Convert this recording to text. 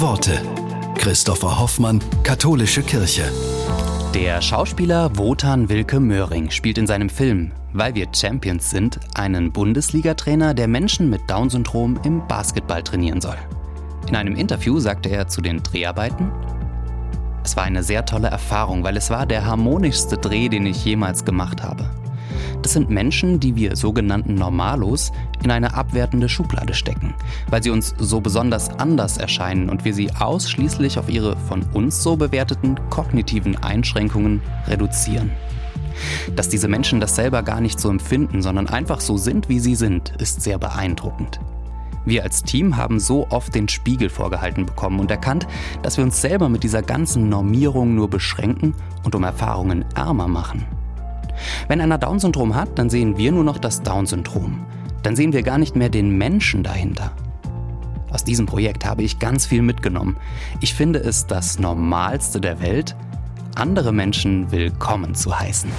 Worte. Christopher Hoffmann, Katholische Kirche. Der Schauspieler Wotan Wilke Möhring spielt in seinem Film Weil wir Champions sind einen Bundesliga-Trainer, der Menschen mit Down-Syndrom im Basketball trainieren soll. In einem Interview sagte er zu den Dreharbeiten, es war eine sehr tolle Erfahrung, weil es war der harmonischste Dreh, den ich jemals gemacht habe. Das sind Menschen, die wir sogenannten Normalos in eine abwertende Schublade stecken, weil sie uns so besonders anders erscheinen und wir sie ausschließlich auf ihre von uns so bewerteten kognitiven Einschränkungen reduzieren. Dass diese Menschen das selber gar nicht so empfinden, sondern einfach so sind, wie sie sind, ist sehr beeindruckend. Wir als Team haben so oft den Spiegel vorgehalten bekommen und erkannt, dass wir uns selber mit dieser ganzen Normierung nur beschränken und um Erfahrungen ärmer machen. Wenn einer Down-Syndrom hat, dann sehen wir nur noch das Down-Syndrom. Dann sehen wir gar nicht mehr den Menschen dahinter. Aus diesem Projekt habe ich ganz viel mitgenommen. Ich finde es das Normalste der Welt, andere Menschen willkommen zu heißen.